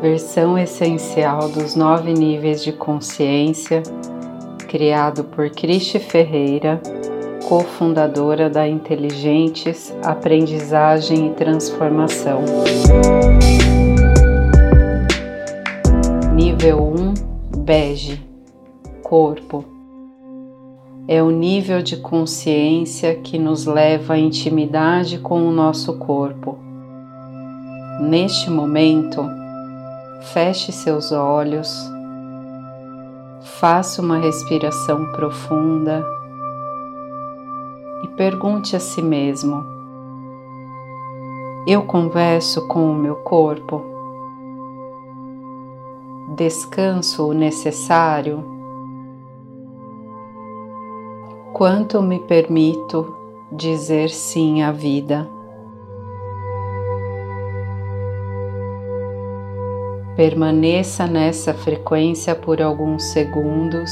versão essencial dos nove níveis de consciência, criado por Cristi Ferreira, cofundadora da Inteligentes Aprendizagem e Transformação. Nível 1 Bege Corpo é o nível de consciência que nos leva à intimidade com o nosso corpo. Neste momento, feche seus olhos, faça uma respiração profunda e pergunte a si mesmo: Eu converso com o meu corpo? Descanso o necessário? Quanto me permito dizer sim à vida? Permaneça nessa frequência por alguns segundos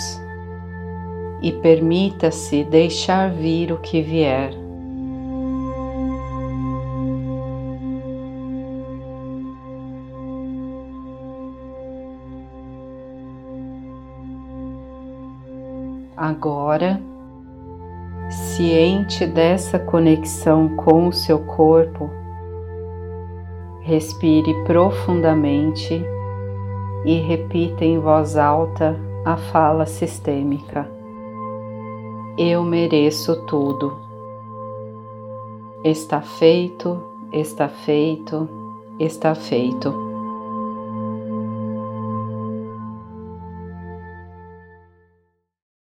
e permita-se deixar vir o que vier. Agora, ciente dessa conexão com o seu corpo, respire profundamente e repita em voz alta a fala sistêmica. Eu mereço tudo. Está feito, está feito, está feito.